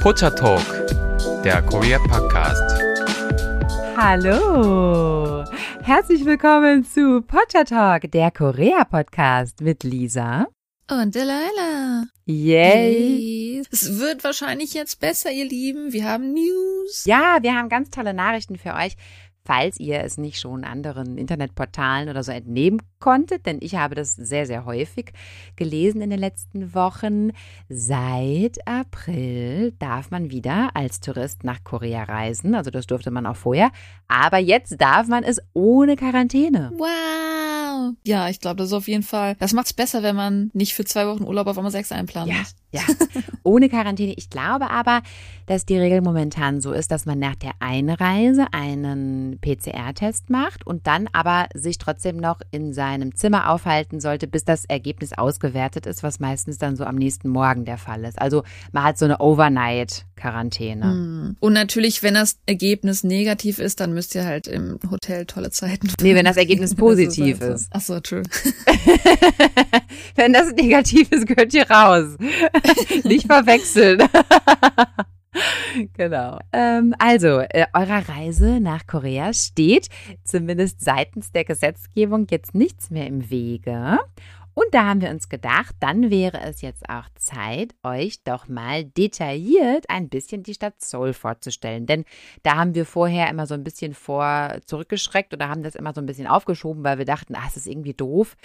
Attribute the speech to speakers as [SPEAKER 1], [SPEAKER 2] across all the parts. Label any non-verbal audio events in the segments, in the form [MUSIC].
[SPEAKER 1] Pocha Talk, der Korea Podcast.
[SPEAKER 2] Hallo, herzlich willkommen zu Pocha Talk, der Korea Podcast mit Lisa
[SPEAKER 3] und Delilah.
[SPEAKER 2] Yay!
[SPEAKER 3] Es wird wahrscheinlich jetzt besser, ihr Lieben. Wir haben News.
[SPEAKER 2] Ja, wir haben ganz tolle Nachrichten für euch falls ihr es nicht schon anderen Internetportalen oder so entnehmen konntet, denn ich habe das sehr, sehr häufig gelesen in den letzten Wochen. Seit April darf man wieder als Tourist nach Korea reisen. Also das durfte man auch vorher. Aber jetzt darf man es ohne Quarantäne.
[SPEAKER 3] Wow. Ja, ich glaube, das ist auf jeden Fall. Das macht es besser, wenn man nicht für zwei Wochen Urlaub auf einmal sechs einplanen
[SPEAKER 2] ja,
[SPEAKER 3] muss.
[SPEAKER 2] Ja, ohne Quarantäne. Ich glaube aber, dass die Regel momentan so ist, dass man nach der Einreise einen PCR-Test macht und dann aber sich trotzdem noch in seinem Zimmer aufhalten sollte, bis das Ergebnis ausgewertet ist, was meistens dann so am nächsten Morgen der Fall ist. Also man hat so eine Overnight-Quarantäne.
[SPEAKER 3] Hm. Und natürlich, wenn das Ergebnis negativ ist, dann müsst ihr halt im Hotel tolle Zeiten.
[SPEAKER 2] Nee, wenn das Ergebnis [LAUGHS] positiv ist.
[SPEAKER 3] Ach so, true. [LAUGHS]
[SPEAKER 2] wenn das negativ ist, gehört ihr raus. [LAUGHS] Nicht verwechseln. [LAUGHS] genau. Ähm, also, äh, eurer Reise nach Korea steht zumindest seitens der Gesetzgebung jetzt nichts mehr im Wege. Und da haben wir uns gedacht, dann wäre es jetzt auch Zeit, euch doch mal detailliert ein bisschen die Stadt Seoul vorzustellen. Denn da haben wir vorher immer so ein bisschen vor zurückgeschreckt oder haben das immer so ein bisschen aufgeschoben, weil wir dachten, ach, es ist irgendwie doof,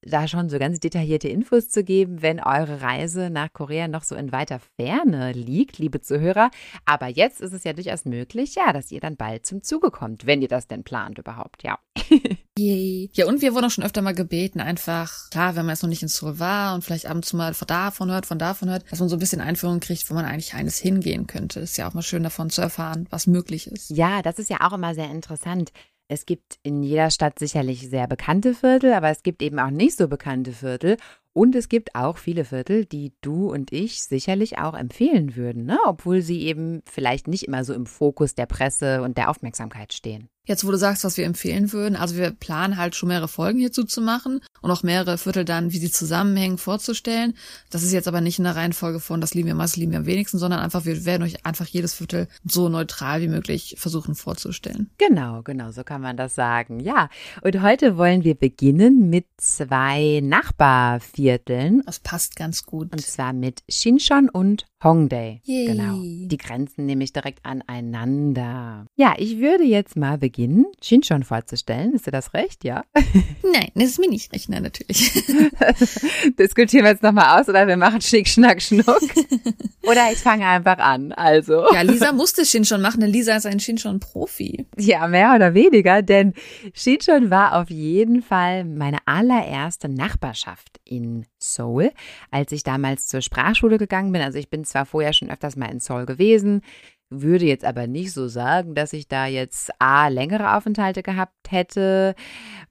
[SPEAKER 2] da schon so ganz detaillierte Infos zu geben, wenn eure Reise nach Korea noch so in weiter Ferne liegt, liebe Zuhörer. Aber jetzt ist es ja durchaus möglich, ja, dass ihr dann bald zum Zuge kommt, wenn ihr das denn plant überhaupt, ja. [LAUGHS]
[SPEAKER 3] Yay. Ja, und wir wurden auch schon öfter mal gebeten, einfach, klar, wenn man jetzt noch nicht in Seoul war und vielleicht ab und zu mal von davon hört, von davon hört, dass man so ein bisschen Einführung kriegt, wo man eigentlich eines hingehen könnte. Ist ja auch mal schön davon zu erfahren, was möglich ist.
[SPEAKER 2] Ja, das ist ja auch immer sehr interessant. Es gibt in jeder Stadt sicherlich sehr bekannte Viertel, aber es gibt eben auch nicht so bekannte Viertel. Und es gibt auch viele Viertel, die du und ich sicherlich auch empfehlen würden, ne? obwohl sie eben vielleicht nicht immer so im Fokus der Presse und der Aufmerksamkeit stehen.
[SPEAKER 3] Jetzt, wo du sagst, was wir empfehlen würden, also wir planen halt schon mehrere Folgen hierzu zu machen und auch mehrere Viertel dann, wie sie zusammenhängen, vorzustellen. Das ist jetzt aber nicht in der Reihenfolge von, das lieben wir meist, lieben wir am wenigsten, sondern einfach, wir werden euch einfach jedes Viertel so neutral wie möglich versuchen vorzustellen.
[SPEAKER 2] Genau, genau, so kann man das sagen. Ja, und heute wollen wir beginnen mit zwei Nachbarvierteln.
[SPEAKER 3] Das passt ganz gut.
[SPEAKER 2] Und zwar mit Shinchon und Hongdae.
[SPEAKER 3] Yay.
[SPEAKER 2] Genau. Die grenzen nämlich direkt aneinander. Ja, ich würde jetzt mal beginnen, Shinchon vorzustellen. Ist dir das recht, ja? [LAUGHS]
[SPEAKER 3] Nein, das ist mir nicht recht, nein, natürlich. [LAUGHS]
[SPEAKER 2] Diskutieren wir jetzt nochmal aus oder wir machen Schick, Schnack, Schnuck. [LAUGHS] oder ich fange einfach an, also.
[SPEAKER 3] Ja, Lisa musste Shinchon machen, denn Lisa ist ein Shinchon-Profi.
[SPEAKER 2] Ja, mehr oder weniger, denn Shinchon war auf jeden Fall meine allererste Nachbarschaft in Seoul, als ich damals zur Sprachschule gegangen bin. Also ich bin zwar vorher schon öfters mal in Seoul gewesen, würde jetzt aber nicht so sagen, dass ich da jetzt A, längere Aufenthalte gehabt hätte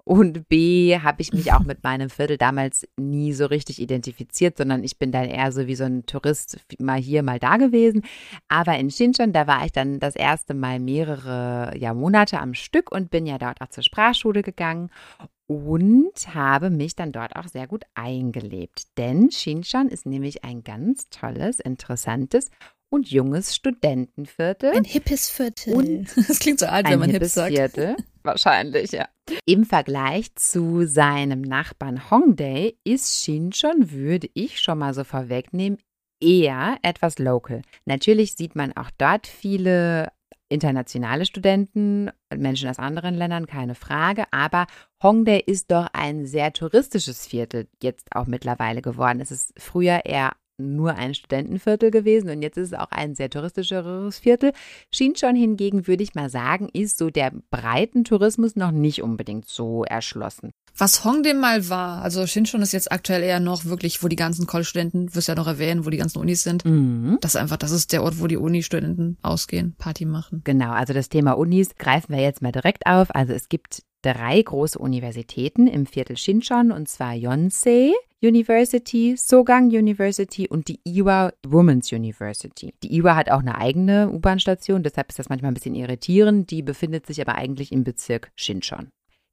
[SPEAKER 2] und B, habe ich mich auch [LAUGHS] mit meinem Viertel damals nie so richtig identifiziert, sondern ich bin dann eher so wie so ein Tourist mal hier, mal da gewesen. Aber in Shinchon, da war ich dann das erste Mal mehrere ja, Monate am Stück und bin ja dort auch zur Sprachschule gegangen und habe mich dann dort auch sehr gut eingelebt. Denn Shinchon ist nämlich ein ganz tolles, interessantes und junges Studentenviertel.
[SPEAKER 3] Ein hippes Viertel.
[SPEAKER 2] Und [LAUGHS]
[SPEAKER 3] das klingt so alt, wenn man hip sagt.
[SPEAKER 2] Viertel. [LAUGHS] Wahrscheinlich, ja. Im Vergleich zu seinem Nachbarn Hongdae ist Shinchon, würde ich schon mal so vorwegnehmen, eher etwas local. Natürlich sieht man auch dort viele internationale Studenten, Menschen aus anderen Ländern, keine Frage. Aber Hongdae ist doch ein sehr touristisches Viertel jetzt auch mittlerweile geworden. Es ist früher eher nur ein Studentenviertel gewesen und jetzt ist es auch ein sehr touristischeres Viertel. Shinchon hingegen, würde ich mal sagen, ist so der breiten Tourismus noch nicht unbedingt so erschlossen.
[SPEAKER 3] Was Hongdae mal war, also Shinchon ist jetzt aktuell eher noch wirklich, wo die ganzen College-Studenten, wirst ja noch erwähnen, wo die ganzen Unis sind.
[SPEAKER 2] Mhm.
[SPEAKER 3] Das ist einfach, das ist der Ort, wo die Uni-Studenten ausgehen, Party machen.
[SPEAKER 2] Genau, also das Thema Unis greifen wir jetzt mal direkt auf. Also es gibt drei große Universitäten im Viertel Shinchon und zwar Yonsei University, Sogang University und die Iwa Women's University. Die Iwa hat auch eine eigene U-Bahn-Station, deshalb ist das manchmal ein bisschen irritierend. Die befindet sich aber eigentlich im Bezirk Shinchon.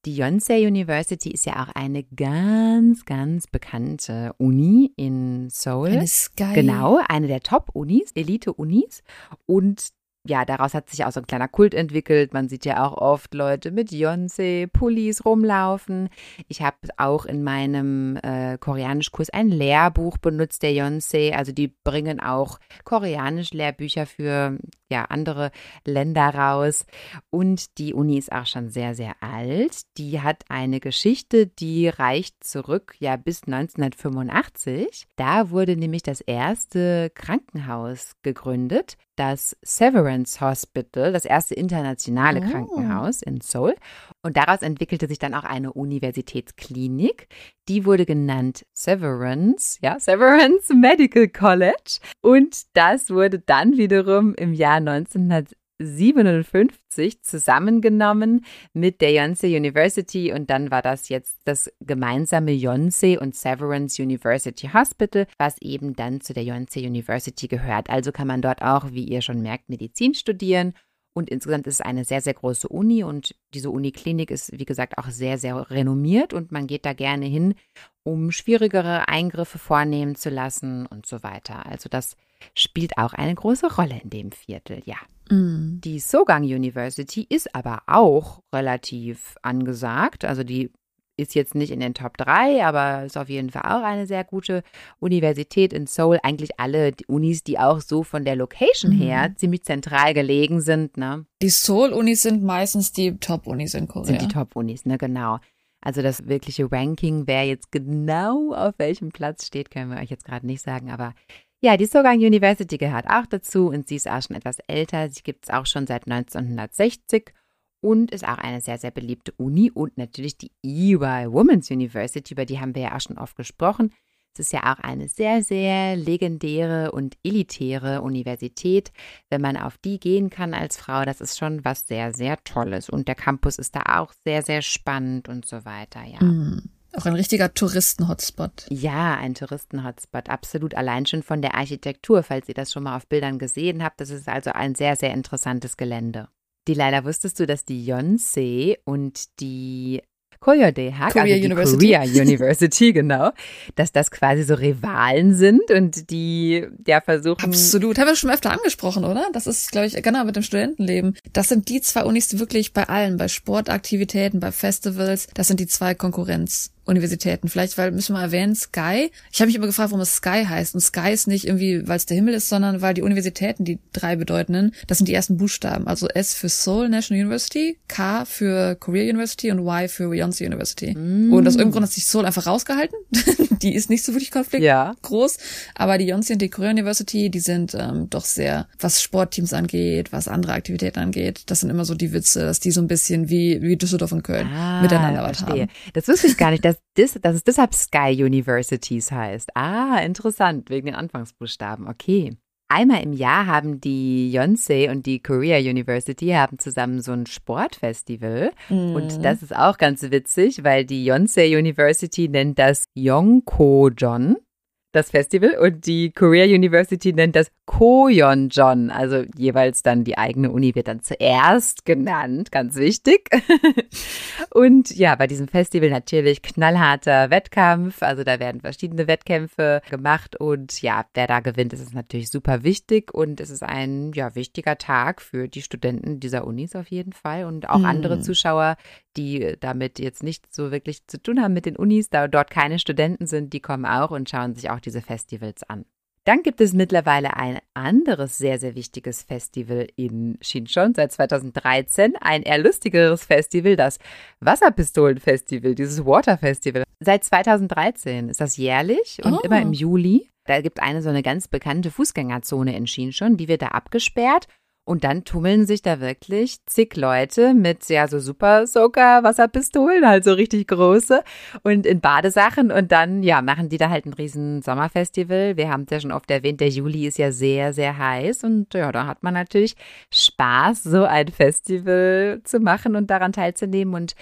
[SPEAKER 2] Die Yonsei University ist ja auch eine ganz, ganz bekannte Uni in Seoul.
[SPEAKER 3] Eine Sky.
[SPEAKER 2] Genau, eine der Top-Unis, Elite-Unis. Und ja, daraus hat sich auch so ein kleiner Kult entwickelt. Man sieht ja auch oft Leute mit Beyoncé-Pullis rumlaufen. Ich habe auch in meinem äh, Koreanischkurs ein Lehrbuch benutzt der Beyoncé. Also die bringen auch Koreanisch-Lehrbücher für ja, andere Länder raus. Und die Uni ist auch schon sehr, sehr alt. Die hat eine Geschichte, die reicht zurück ja bis 1985. Da wurde nämlich das erste Krankenhaus gegründet das Severance Hospital, das erste internationale
[SPEAKER 3] Oh.
[SPEAKER 2] Krankenhaus in Seoul. Und daraus entwickelte sich dann auch eine Universitätsklinik. Die wurde genannt Severance, ja, Severance Medical College. Und das wurde dann wiederum im Jahr 1957 zusammengenommen mit der Yonsei University und dann war das jetzt das gemeinsame Yonsei und Severance University Hospital, was eben dann zu der Yonsei University gehört. Also kann man dort auch, wie ihr schon merkt, Medizin studieren. Und insgesamt ist es eine sehr, sehr große Uni und diese Uniklinik ist, wie gesagt, auch sehr, sehr renommiert und man geht da gerne hin, um schwierigere Eingriffe vornehmen zu lassen und so weiter. Also das spielt auch eine große Rolle in dem Viertel, ja.
[SPEAKER 3] Mm.
[SPEAKER 2] Die Sogang University ist aber auch relativ angesagt. Also die ist jetzt nicht in den Top 3, aber ist auf jeden Fall auch eine sehr gute Universität in Seoul. Eigentlich alle die Unis, die auch so von der Location
[SPEAKER 3] Mhm.
[SPEAKER 2] her ziemlich zentral gelegen sind, ne?
[SPEAKER 3] Die Seoul-Unis sind meistens die Top-Unis in Korea.
[SPEAKER 2] Sind die Top-Unis, ne? Genau. Also das wirkliche Ranking, wer jetzt genau auf welchem Platz steht, können wir euch jetzt gerade nicht sagen, aber ja, die Sogang University gehört auch dazu und sie ist auch schon etwas älter. Sie gibt es auch schon seit 1960 und ist auch eine sehr, sehr beliebte Uni und natürlich die EY Women's University, über die haben wir ja auch schon oft gesprochen. Es ist ja auch eine sehr, sehr legendäre und elitäre Universität. Wenn man auf die gehen kann als Frau, das ist schon was sehr, sehr Tolles. Und der Campus ist da auch sehr, sehr spannend und so weiter, ja.
[SPEAKER 3] Mm. Auch ein richtiger Touristen-Hotspot.
[SPEAKER 2] Ja, ein Touristen-Hotspot, absolut. Allein schon von der Architektur, falls ihr das schon mal auf Bildern gesehen habt. Das ist also ein sehr, sehr interessantes Gelände. Leider wusstest du, dass die Yonsei und die Koyodehak,
[SPEAKER 3] Korea
[SPEAKER 2] also die
[SPEAKER 3] University.
[SPEAKER 2] Korea [LAUGHS] University, genau, dass das quasi so Rivalen sind und die ja versuchen.
[SPEAKER 3] Absolut. Haben wir schon öfter angesprochen, oder? Das ist, glaube ich, genau mit dem Studentenleben. Das sind die zwei Unis, wirklich bei allen, bei Sportaktivitäten, bei Festivals, das sind die zwei Konkurrenzuniversitäten. Vielleicht, weil, müssen wir mal erwähnen, Sky. Ich habe mich immer gefragt, warum es Sky heißt. Und Sky ist nicht irgendwie, weil es der Himmel ist, sondern weil die Universitäten, die drei bedeutenden, das sind die ersten Buchstaben. Also S für Seoul National University, K für Korea University und Y für Yonsei University. Und aus irgendeinem Grund hat sich Seoul einfach rausgehalten. [LAUGHS] die ist nicht so wirklich konflikt
[SPEAKER 2] Ja.
[SPEAKER 3] groß, aber die Yonsei und die Korea University, die sind ähm, doch sehr, was Sportteams angeht, was andere Aktivitäten angeht, das sind immer so die Witze, dass die so ein bisschen wie, wie Düsseldorf und Köln
[SPEAKER 2] Ah,
[SPEAKER 3] miteinander was haben.
[SPEAKER 2] Das wusste ich gar nicht, dass, das, dass es deshalb Sky Universities heißt. Ah, interessant, wegen den Anfangsbuchstaben. Okay. Einmal im Jahr haben die Yonsei und die Korea University haben zusammen so ein Sportfestival.
[SPEAKER 3] Mhm.
[SPEAKER 2] Und das ist auch ganz witzig, weil die Yonsei University nennt das Yongkojon, das Festival, und die Korea University nennt das Koyeonjon. Also jeweils dann die eigene Uni wird dann zuerst genannt, ganz wichtig. [LAUGHS] und ja, bei diesem Festival natürlich knallharter Wettkampf. Also da werden verschiedene Wettkämpfe gemacht und ja, wer da gewinnt, ist es natürlich super wichtig und es ist ein ja wichtiger Tag für die Studenten dieser Unis auf jeden Fall und auch
[SPEAKER 3] Mhm.
[SPEAKER 2] andere Zuschauer, die damit jetzt nicht so wirklich zu tun haben mit den Unis, da dort keine Studenten sind, die kommen auch und schauen sich auch diese Festivals an. Dann gibt es mittlerweile ein anderes sehr, sehr wichtiges Festival in Shinchon seit 2013. Ein eher lustigeres Festival, das Wasserpistolenfestival, dieses Water Festival. Seit 2013 ist das jährlich und
[SPEAKER 3] Oh.
[SPEAKER 2] immer im Juli. Da gibt eine so eine ganz bekannte Fußgängerzone in Shinchon, die wird da abgesperrt. Und dann tummeln sich da wirklich zig Leute mit ja so Super Soaker Wasserpistolen, halt so richtig große und in Badesachen und dann ja machen die da halt ein riesen Sommerfestival. Wir haben es ja schon oft erwähnt, der Juli ist ja sehr sehr heiß und ja, da hat man natürlich Spaß so ein Festival zu machen und daran teilzunehmen und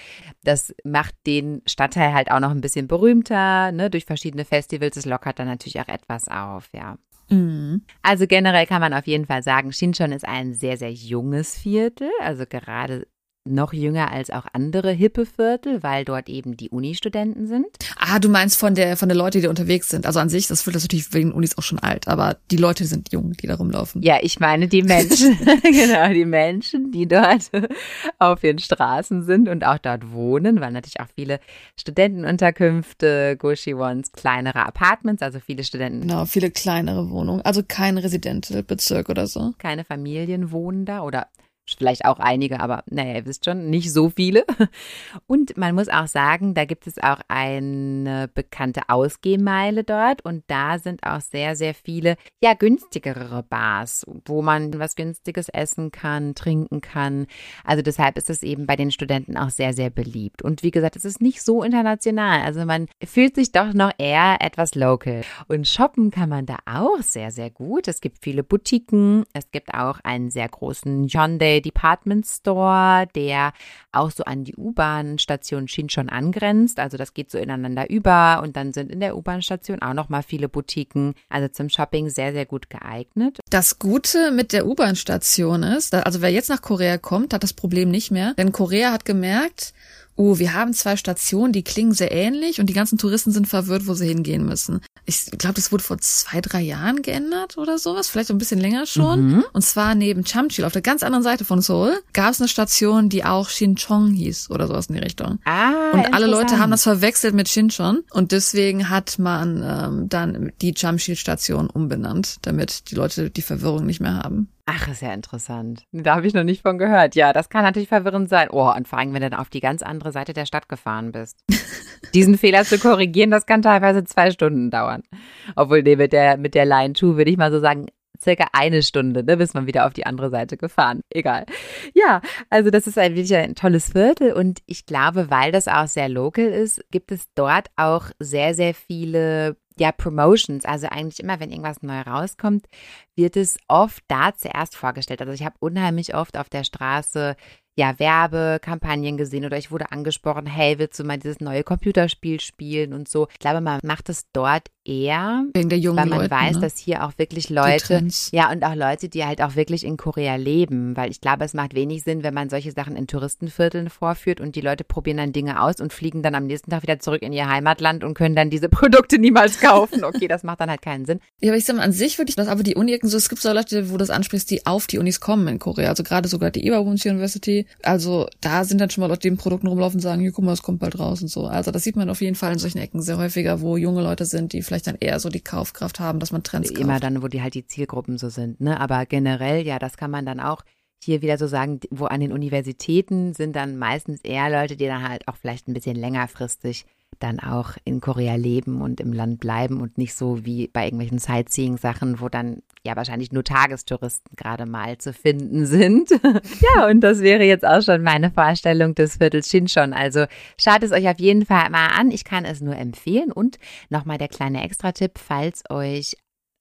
[SPEAKER 2] das macht den Stadtteil halt auch noch ein bisschen berühmter, ne, durch verschiedene Festivals. Es lockert dann natürlich auch etwas auf, ja.
[SPEAKER 3] Mhm.
[SPEAKER 2] Also generell kann man auf jeden Fall sagen, Shinchon ist ein sehr, sehr junges Viertel. Also gerade noch jünger als auch andere hippe Viertel, weil dort eben die Uni-Studenten sind.
[SPEAKER 3] Ah, du meinst von der von der Leute, die unterwegs sind. Also an sich, das Viertel ist natürlich wegen Unis auch schon alt, aber die Leute sind jung, die da rumlaufen.
[SPEAKER 2] Ja, ich meine die Menschen. [LAUGHS] [LAUGHS] genau, die Menschen, die dort [LAUGHS] auf den Straßen sind und auch dort wohnen, weil natürlich auch viele Studentenunterkünfte, Gushi Ones, kleinere Apartments, also viele Studenten.
[SPEAKER 3] Genau, viele kleinere Wohnungen. Also kein Residential-Bezirk oder so.
[SPEAKER 2] Keine Familien wohnen da oder vielleicht auch einige, aber naja, ihr wisst schon, nicht so viele. [LAUGHS] Und man muss auch sagen, da gibt es auch eine bekannte Ausgehmeile dort und da sind auch sehr, sehr viele, ja, günstigere Bars, wo man was Günstiges essen kann, trinken kann. Also deshalb ist es eben bei den Studenten auch sehr, sehr beliebt. Und wie gesagt, es ist nicht so international. Also man fühlt sich doch noch eher etwas local. Und shoppen kann man da auch sehr, sehr gut. Es gibt viele Boutiquen. Es gibt auch einen sehr großen Hyundai Department Store, der auch so an die U-Bahn-Station Shinchon angrenzt. Also das geht so ineinander über und dann sind in der U-Bahn-Station auch noch mal viele Boutiquen. Also zum Shopping sehr, sehr gut geeignet.
[SPEAKER 3] Das Gute mit der U-Bahn-Station ist, also wer jetzt nach Korea kommt, hat das Problem nicht mehr. Denn Korea hat gemerkt, oh, wir haben zwei Stationen, die klingen sehr ähnlich und die ganzen Touristen sind verwirrt, wo sie hingehen müssen. Ich glaube, das wurde vor zwei, drei Jahren geändert oder sowas, vielleicht ein bisschen länger schon. Mhm. Und zwar neben Chamchil, auf der ganz anderen Seite von Seoul, gab es eine Station, die auch Shinchong hieß oder sowas in die Richtung.
[SPEAKER 2] Ah,
[SPEAKER 3] und alle Leute haben das verwechselt mit Shinchon und deswegen hat man ähm, dann die Chamchil-Station umbenannt, damit die Leute die Verwirrung nicht mehr haben.
[SPEAKER 2] Ach, ist ja interessant. Da habe ich noch nicht von gehört. Ja, das kann natürlich verwirrend sein. Oh, und vor allem, wenn du dann auf die ganz andere Seite der Stadt gefahren bist. [LAUGHS] Diesen Fehler zu korrigieren, das kann teilweise zwei Stunden dauern. Obwohl, nee, mit der, mit der Line 2 würde ich mal so sagen, circa eine Stunde, ne, bis man wieder auf die andere Seite gefahren. Egal. Ja, also das ist ein wirklich ein tolles Viertel und ich glaube, weil das auch sehr local ist, gibt es dort auch sehr, sehr viele ja, Promotions, also eigentlich immer, wenn irgendwas neu rauskommt, wird es oft da zuerst vorgestellt. Also ich habe unheimlich oft auf der Straße ja, Werbekampagnen gesehen oder ich wurde angesprochen, hey, willst du mal dieses neue Computerspiel spielen und so. Ich glaube, man macht es dort eher,
[SPEAKER 3] Wegen der jungen
[SPEAKER 2] weil man
[SPEAKER 3] Leute,
[SPEAKER 2] weiß,
[SPEAKER 3] ne?
[SPEAKER 2] dass hier auch wirklich Leute, ja, und auch Leute, die halt auch wirklich in Korea leben, weil ich glaube, es macht wenig Sinn, wenn man solche Sachen in Touristenvierteln vorführt und die Leute probieren dann Dinge aus und fliegen dann am nächsten Tag wieder zurück in ihr Heimatland und können dann diese [LAUGHS] Produkte niemals kaufen. Okay, das macht dann halt keinen Sinn.
[SPEAKER 3] Ja, aber ich sag mal, an sich würde ich das aber die Uni so, es gibt so Leute, wo das ansprichst, die auf die Unis kommen in Korea, also gerade sogar die Iwawons University, also da sind dann schon mal Leute, die mit Produkten rumlaufen und sagen, hier, guck mal, es kommt bald raus und so. Also das sieht man auf jeden Fall in solchen Ecken sehr häufiger, wo junge Leute sind, die vielleicht dann eher so die Kaufkraft haben, dass man Trends kauft.
[SPEAKER 2] Immer dann, wo die halt die Zielgruppen so sind, ne? Aber generell, ja, das kann man dann auch hier wieder so sagen, wo an den Universitäten sind dann meistens eher Leute, die dann halt auch vielleicht ein bisschen längerfristig dann auch in Korea leben und im Land bleiben und nicht so wie bei irgendwelchen Sightseeing-Sachen, wo dann ja wahrscheinlich nur Tagestouristen gerade mal zu finden sind. [LAUGHS] ja, und das wäre jetzt auch schon meine Vorstellung des Viertels Shinchon. Also schaut es euch auf jeden Fall mal an. Ich kann es nur empfehlen. Und nochmal der kleine Extra-Tipp, falls euch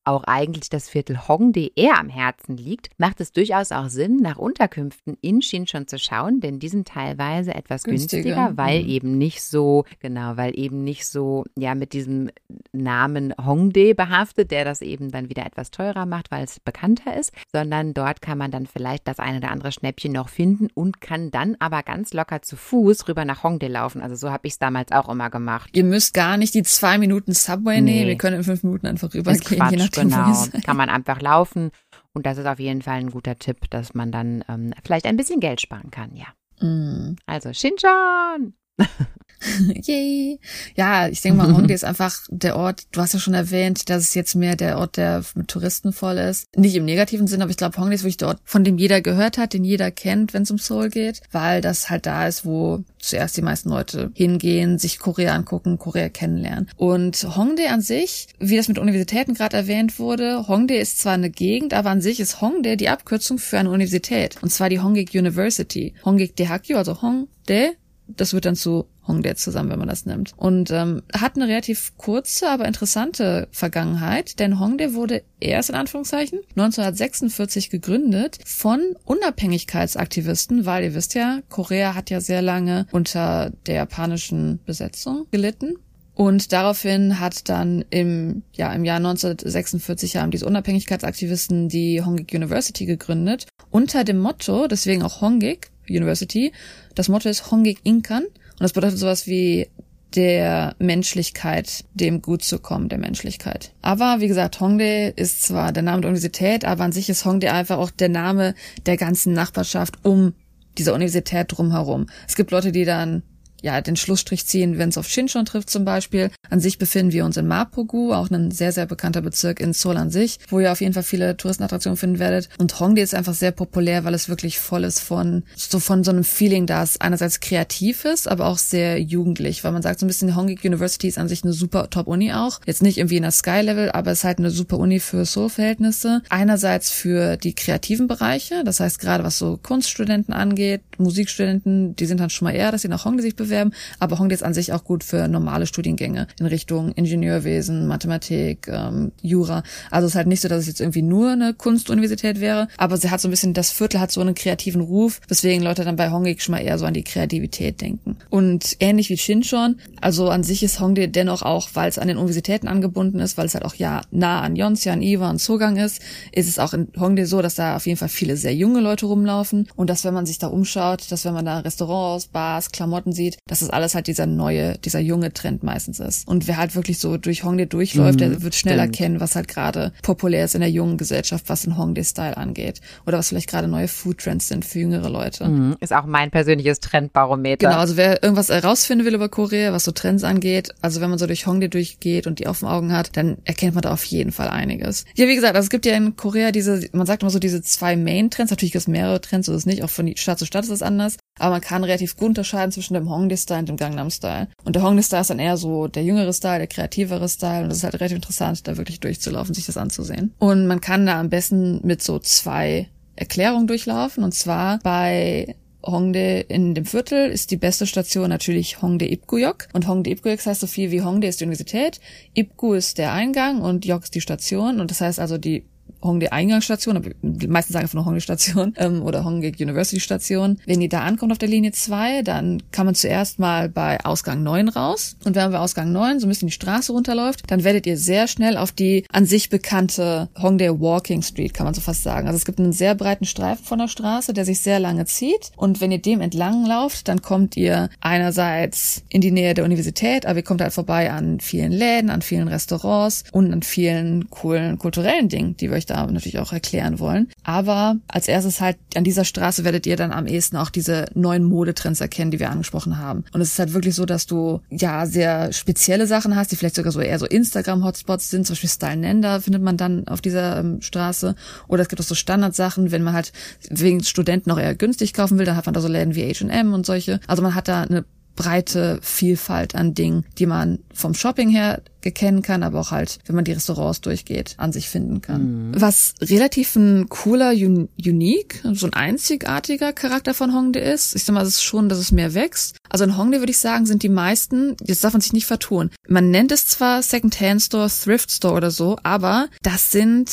[SPEAKER 2] auch eigentlich das Viertel Hongdae eher am Herzen liegt, macht es durchaus auch Sinn, nach Unterkünften in Shinchon zu schauen, denn die sind teilweise etwas günstiger,
[SPEAKER 3] Günstiger,
[SPEAKER 2] weil
[SPEAKER 3] mhm.
[SPEAKER 2] eben nicht so, genau, weil eben nicht so, ja, mit diesem Namen Hongdae behaftet, der das eben dann wieder etwas teurer macht, weil es bekannter ist, sondern dort kann man dann vielleicht das eine oder andere Schnäppchen noch finden und kann dann aber ganz locker zu Fuß rüber nach Hongdae laufen. Also so habe ich es damals auch immer gemacht.
[SPEAKER 3] Ihr müsst gar nicht die zwei Minuten Subway
[SPEAKER 2] Nee.
[SPEAKER 3] nehmen, ihr könnt in fünf Minuten einfach rübergehen, je nachdem,
[SPEAKER 2] genau. [LAUGHS] Kann man einfach laufen. Und das ist auf jeden Fall ein guter Tipp, dass man dann ähm, vielleicht ein bisschen Geld sparen kann, ja.
[SPEAKER 3] Mm.
[SPEAKER 2] Also Shinchon! [LAUGHS]
[SPEAKER 3] Yay. Ja, ich denke mal, Hongdae [LAUGHS] ist einfach der Ort, du hast ja schon erwähnt, dass es jetzt mehr der Ort, der mit Touristen voll ist. Nicht im negativen Sinn, aber ich glaube, Hongdae ist wirklich der Ort, von dem jeder gehört hat, den jeder kennt, wenn es um Seoul geht, weil das halt da ist, wo zuerst die meisten Leute hingehen, sich Korea angucken, Korea kennenlernen. Und Hongdae an sich, wie das mit Universitäten gerade erwähnt wurde, Hongdae ist zwar eine Gegend, aber an sich ist Hongdae die Abkürzung für eine Universität. Und zwar die Hongik University. Hongik Dehakyo, also Hongdae, das wird dann zu Hongdae zusammen, wenn man das nimmt. Und ähm, hat eine relativ kurze, aber interessante Vergangenheit, denn Hongdae wurde erst in Anführungszeichen 1946 gegründet von Unabhängigkeitsaktivisten, weil ihr wisst ja, Korea hat ja sehr lange unter der japanischen Besetzung gelitten. Und daraufhin hat dann im, ja, im Jahr 1946 haben diese Unabhängigkeitsaktivisten die Hongik University gegründet unter dem Motto, deswegen auch Hongik University. Das Motto ist Hongik Inkan und das bedeutet sowas wie der Menschlichkeit, dem gut zu kommen, der Menschlichkeit. Aber wie gesagt, Hongdae ist zwar der Name der Universität, aber an sich ist Hongdae einfach auch der Name der ganzen Nachbarschaft um dieser Universität drumherum. Es gibt Leute, die dann ja, den Schlussstrich ziehen, wenn es auf Shinchon trifft zum Beispiel. An sich befinden wir uns in Mapogu, auch ein sehr, sehr bekannter Bezirk in Seoul an sich, wo ihr auf jeden Fall viele Touristenattraktionen finden werdet. Und Hongdae ist einfach sehr populär, weil es wirklich voll ist von, so von so einem Feeling, das einerseits kreativ ist, aber auch sehr jugendlich, weil man sagt so ein bisschen, Hongik University ist an sich eine super Top-Uni auch. Jetzt nicht irgendwie in der Sky-Level, aber es ist halt eine super Uni für Seoul-Verhältnisse. Einerseits für die kreativen Bereiche, das heißt gerade was so Kunststudenten angeht, Musikstudenten, die sind dann schon mal eher, dass sie nach Hongdae sich bewerben, aber Hongdae ist an sich auch gut für normale Studiengänge in Richtung Ingenieurwesen, Mathematik, ähm, Jura. Also es ist halt nicht so, dass es jetzt irgendwie nur eine Kunstuniversität wäre, aber sie hat so ein bisschen, das Viertel hat so einen kreativen Ruf, weswegen Leute dann bei Hongdae schon mal eher so an die Kreativität denken. Und ähnlich wie Shinchon, also an sich ist Hongdae dennoch auch, weil es an den Universitäten angebunden ist, weil es halt auch ja nah an Yonsei, Iwa und Sogang ist, ist es auch in Hongdae so, dass da auf jeden Fall viele sehr junge Leute rumlaufen und dass wenn man sich da umschaut, dass wenn man da Restaurants, Bars, Klamotten sieht, dass das alles halt dieser neue, dieser junge Trend meistens ist. Und wer halt wirklich so durch Hongdae durchläuft, mhm, der wird schnell stimmt. erkennen, was halt gerade populär ist in der jungen Gesellschaft, was den Hongdae-Style angeht. Oder was vielleicht gerade neue Food-Trends sind für jüngere Leute.
[SPEAKER 2] Mhm, ist auch mein persönliches Trendbarometer.
[SPEAKER 3] Genau, also wer irgendwas herausfinden will über Korea, was so Trends angeht, also wenn man so durch Hongdae durchgeht und die offenen Augen hat, dann erkennt man da auf jeden Fall einiges. Ja, wie gesagt, also es gibt ja in Korea diese, man sagt immer so diese zwei Main-Trends, natürlich gibt es mehrere Trends, so ist es nicht, auch von Stadt zu Stadt ist es anders, aber man kann relativ gut unterscheiden zwischen dem Hongdae-Style und dem Gangnam-Style. Und der Hongdae-Style ist dann eher so der jüngere Style, der kreativere Style. Und das ist halt relativ interessant, da wirklich durchzulaufen, sich das anzusehen. Und man kann da am besten mit so zwei Erklärungen durchlaufen. Und zwar bei Hongdae in dem Viertel ist die beste Station natürlich Hongdae Ipguyok. Und Hongdae Ipguyok heißt so viel wie Hongdae ist die Universität, Ipgu ist der Eingang und Yok ist die Station. Und das heißt also, die Hongdae Eingangsstation, aber die meisten sagen nur Hongdae Station [LAUGHS] ähm, oder Hongdae University Station. Wenn ihr da ankommt auf der Linie 2, dann kann man zuerst mal bei Ausgang 9 raus. Und wenn man bei Ausgang 9 so ein bisschen die Straße runterläuft, dann werdet ihr sehr schnell auf die an sich bekannte Hongdae Walking Street, kann man so fast sagen. Also es gibt einen sehr breiten Streifen von der Straße, der sich sehr lange zieht. Und wenn ihr dem entlang lauft, dann kommt ihr einerseits in die Nähe der Universität, aber ihr kommt halt vorbei an vielen Läden, an vielen Restaurants und an vielen coolen kulturellen Dingen, die wir euch da natürlich auch erklären wollen. Aber als erstes halt an dieser Straße werdet ihr dann am ehesten auch diese neuen Modetrends erkennen, die wir angesprochen haben. Und es ist halt wirklich so, dass du ja sehr spezielle Sachen hast, die vielleicht sogar so eher so Instagram-Hotspots sind, zum Beispiel Style Nender findet man dann auf dieser ähm, Straße. Oder es gibt auch so Standardsachen, wenn man halt wegen Studenten auch eher günstig kaufen will, dann hat man da so Läden wie H&M und solche. Also man hat da eine breite Vielfalt an Dingen, die man vom Shopping her kennen kann, aber auch halt, wenn man die Restaurants durchgeht, an sich finden kann. Mhm. Was relativ ein cooler, un unique, so ein einzigartiger Charakter von Hongdae ist, ich sag mal, es ist schon, dass es mehr wächst. Also in Hongdae würde ich sagen, sind die meisten, jetzt darf man sich nicht vertun. Man nennt es zwar Second-Hand Store, Thrift Store oder so, aber das sind,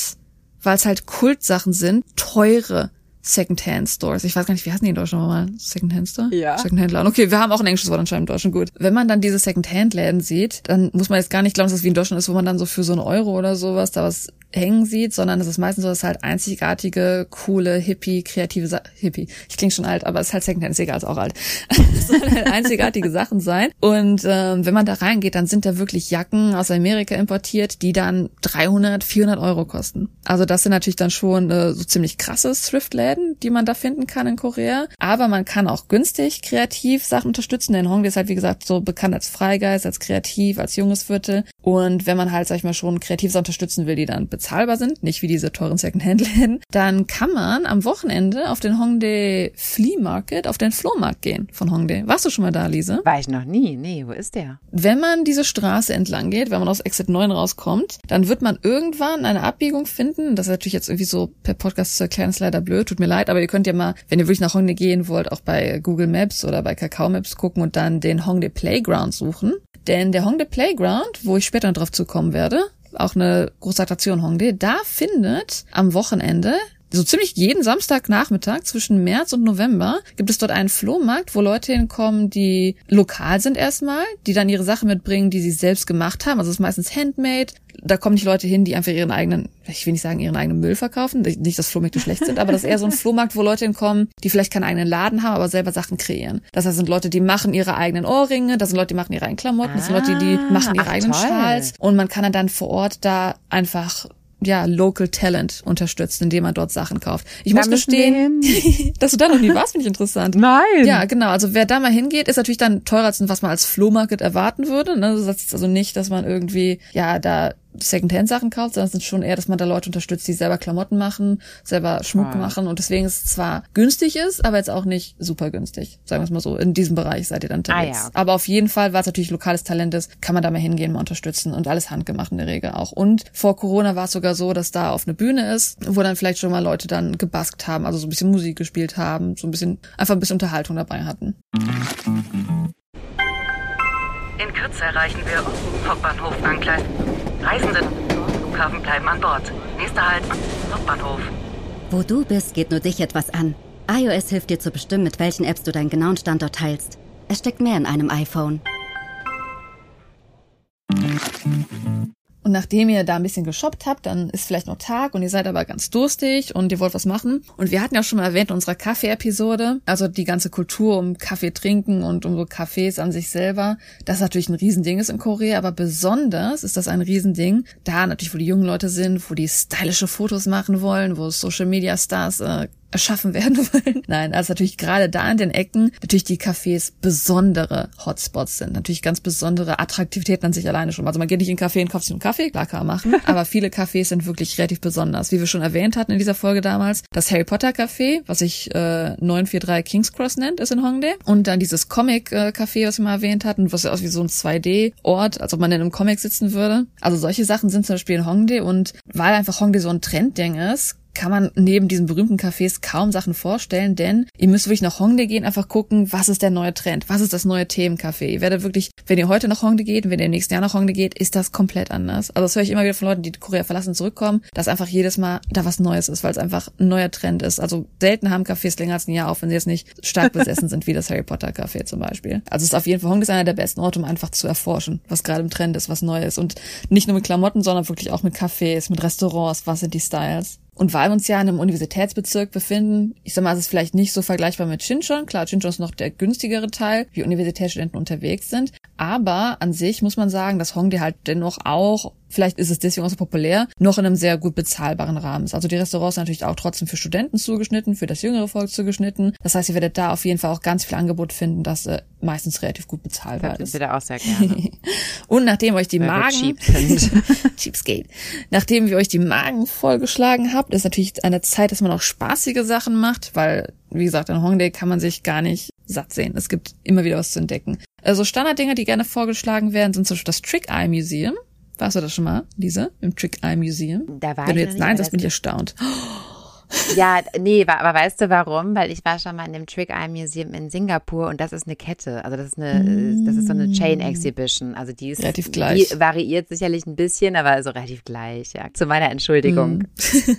[SPEAKER 3] weil es halt Kultsachen sind, teure Secondhand Stores. Ich weiß gar nicht, wie heißen die in Deutschland nochmal? Secondhand Store?
[SPEAKER 2] Ja.
[SPEAKER 3] Secondhand Laden. Okay, wir haben auch ein englisches Wort anscheinend in Deutschland. Gut. Wenn man dann diese Secondhand Läden sieht, dann muss man jetzt gar nicht glauben, dass das wie in Deutschland ist, wo man dann so für so einen Euro oder sowas da was hängen sieht, sondern es ist meistens so, dass halt einzigartige, coole, hippie, kreative Sa Hippie. Ich klinge schon alt, aber es ist halt Secondhand, ist egal, ist auch alt. [LAUGHS] es sollen halt einzigartige Sachen sein. Und ähm, wenn man da reingeht, dann sind da wirklich Jacken aus Amerika importiert, die dann 300, 400 Euro kosten. Also das sind natürlich dann schon äh, so ziemlich krasse Thrift-Läden, die man da finden kann in Korea. Aber man kann auch günstig, kreativ Sachen unterstützen, denn Hongdae ist halt, wie gesagt, so bekannt als Freigeist, als kreativ, als junges Viertel. Und wenn man halt, sag ich mal, schon kreativ unterstützen will, die dann bezahlbar sind, nicht wie diese teuren Secondhand-Läden, dann kann man am Wochenende auf den Hongdae Flea Market, auf den Flohmarkt gehen von Hongdae. Warst du schon mal da, Lise?
[SPEAKER 2] War ich noch nie. Nee, wo ist der?
[SPEAKER 3] Wenn man diese Straße entlang geht, wenn man aus Exit 9 rauskommt, dann wird man irgendwann eine Abbiegung finden. Das ist natürlich jetzt irgendwie so per Podcast zu erklären, ist leider blöd, tut mir leid, aber ihr könnt ja mal, wenn ihr wirklich nach Hongdae gehen wollt, auch bei Google Maps oder bei Kakao Maps gucken und dann den Hongdae Playground suchen. Denn der Hongdae Playground, wo ich später noch drauf zukommen werde, auch eine große Attraktion Hongdae, da findet am Wochenende so ziemlich jeden Samstagnachmittag zwischen März und November gibt es dort einen Flohmarkt, wo Leute hinkommen, die lokal sind erstmal, die dann ihre Sachen mitbringen, die sie selbst gemacht haben. Also es ist meistens handmade. Da kommen nicht Leute hin, die einfach ihren eigenen, ich will nicht sagen ihren eigenen Müll verkaufen, nicht, dass Flohmärkte schlecht sind, aber das ist eher so ein Flohmarkt, wo Leute hinkommen, die vielleicht keinen eigenen Laden haben, aber selber Sachen kreieren. Das heißt, sind Leute, die machen ihre eigenen Ohrringe, das sind Leute, die machen ihre eigenen Klamotten, das sind Leute, die machen ihre
[SPEAKER 2] ach,
[SPEAKER 3] eigenen
[SPEAKER 2] toll.
[SPEAKER 3] Schals und man kann dann vor Ort da einfach ja, Local Talent unterstützt, indem man dort Sachen kauft. Ich
[SPEAKER 2] Da
[SPEAKER 3] muss gestehen, [LAUGHS] dass du da noch nie warst, finde ich interessant.
[SPEAKER 2] Nein.
[SPEAKER 3] Ja, genau. Also wer da mal hingeht, ist natürlich dann teurer als was man als Flohmarket erwarten würde. Ne? Das heißt also nicht, dass man irgendwie ja da Secondhand-Sachen kauft, sondern es ist schon eher, dass man da Leute unterstützt, die selber Klamotten machen, selber Schmuck
[SPEAKER 2] Toll.
[SPEAKER 3] machen und deswegen ist es zwar günstig ist, aber jetzt auch nicht super günstig. Sagen wir es mal so. In diesem Bereich seid ihr dann unterwegs.
[SPEAKER 2] Ah, ja, okay.
[SPEAKER 3] Aber auf jeden Fall, weil es natürlich lokales Talent ist, kann man da mal hingehen, mal unterstützen und alles handgemacht in der Regel auch. Und vor Corona war es sogar so, dass da auf eine Bühne ist, wo dann vielleicht schon mal Leute dann gebaskt haben, also so ein bisschen Musik gespielt haben, so ein bisschen, einfach ein bisschen Unterhaltung dabei hatten.
[SPEAKER 4] In Kürze erreichen wir Hauptbahnhof Angleis. Reisende Flughafen bleiben an Bord. Nächster Halt Hauptbahnhof.
[SPEAKER 5] Wo du bist, geht nur dich etwas an. iOS hilft dir zu bestimmen, mit welchen Apps du deinen genauen Standort teilst. Es steckt mehr in einem iPhone.
[SPEAKER 3] Und nachdem ihr da ein bisschen geshoppt habt, dann ist vielleicht noch Tag und ihr seid aber ganz durstig und ihr wollt was machen. Und wir hatten ja schon mal erwähnt in unserer Kaffee-Episode, also die ganze Kultur um Kaffee trinken und um so Cafés an sich selber, das natürlich ein Riesending ist in Korea, aber besonders ist das ein Riesending, da natürlich, wo die jungen Leute sind, wo die stylische Fotos machen wollen, wo Social-Media-Stars äh, erschaffen werden [LAUGHS] wollen. Nein, also natürlich gerade da in den Ecken natürlich die Cafés besondere Hotspots sind. Natürlich ganz besondere Attraktivitäten an sich alleine schon. Also man geht nicht in einen Café und kauft sich einen Kaffee, klar kann man machen, [LAUGHS] aber viele Cafés sind wirklich relativ besonders. Wie wir schon erwähnt hatten in dieser Folge damals, das Harry Potter Café, was sich äh, 943 King's Cross nennt, ist in Hongdae. Und dann dieses Comic äh, Café, was wir mal erwähnt hatten, was ja aus wie so ein 2D-Ort, als ob man in einem Comic sitzen würde. Also solche Sachen sind zum Beispiel in Hongdae und weil einfach Hongdae so ein Trendding ist, kann man neben diesen berühmten Cafés kaum Sachen vorstellen, denn ihr müsst wirklich nach Hongdae gehen, einfach gucken, was ist der neue Trend, was ist das neue Themencafé. Ihr werdet wirklich, wenn ihr heute nach Hongdae geht und wenn ihr im nächsten Jahr nach Hongdae geht, ist das komplett anders. Also das höre ich immer wieder von Leuten, die Korea verlassen zurückkommen, dass einfach jedes Mal da was Neues ist, weil es einfach ein neuer Trend ist. Also selten haben Cafés länger als ein Jahr auf, wenn sie jetzt nicht stark besessen sind, wie das Harry Potter Café zum Beispiel. Also es ist auf jeden Fall Hongdae ist einer der besten Orte, um einfach zu erforschen, was gerade im Trend ist, was neu ist. Und nicht nur mit Klamotten, sondern wirklich auch mit Cafés, mit Restaurants, was sind die Styles. Und weil wir uns ja in einem Universitätsbezirk befinden, ich sag mal, es ist vielleicht nicht so vergleichbar mit Shinchon. Klar, Shinchon ist noch der günstigere Teil, wie Universitätsstudenten unterwegs sind. Aber an sich muss man sagen, dass Hongdae halt dennoch auch, vielleicht ist es deswegen auch so populär, noch in einem sehr gut bezahlbaren Rahmen ist. Also die Restaurants sind natürlich auch trotzdem für Studenten zugeschnitten, für das jüngere Volk zugeschnitten. Das heißt, ihr werdet da auf jeden Fall auch ganz viel Angebot finden, das äh, meistens relativ gut bezahlbar
[SPEAKER 2] Das
[SPEAKER 3] ist.
[SPEAKER 2] sind wir da auch sehr gerne. [LAUGHS]
[SPEAKER 3] Und nachdem euch die
[SPEAKER 2] Weil
[SPEAKER 3] Magen
[SPEAKER 2] cheap sind. [LAUGHS]
[SPEAKER 3] Cheapskate. Nachdem wir euch die Magen vollgeschlagen habt, ist natürlich eine Zeit, dass man auch spaßige Sachen macht, weil, wie gesagt, in Hongdae kann man sich gar nicht satt sehen. Es gibt immer wieder was zu entdecken. Also Standarddinger, die gerne vorgeschlagen werden, sind zum Beispiel das Trick Eye Museum. Warst du das schon mal, Lisa? Im Trick Eye Museum?
[SPEAKER 2] Da war
[SPEAKER 3] Wenn du
[SPEAKER 2] ich
[SPEAKER 3] jetzt
[SPEAKER 2] noch nicht,
[SPEAKER 3] nein sagst,
[SPEAKER 2] das-
[SPEAKER 3] bin ich erstaunt. [GASPS]
[SPEAKER 2] Ja, nee, aber weißt du warum? Weil ich war schon mal in dem Trick Eye Museum in Singapur und das ist eine Kette. Also das ist eine, das ist so eine Chain Exhibition. Also die ist
[SPEAKER 3] Relativ gleich.
[SPEAKER 2] Die variiert sicherlich ein bisschen, aber so relativ gleich, ja. Zu meiner Entschuldigung. [LAUGHS]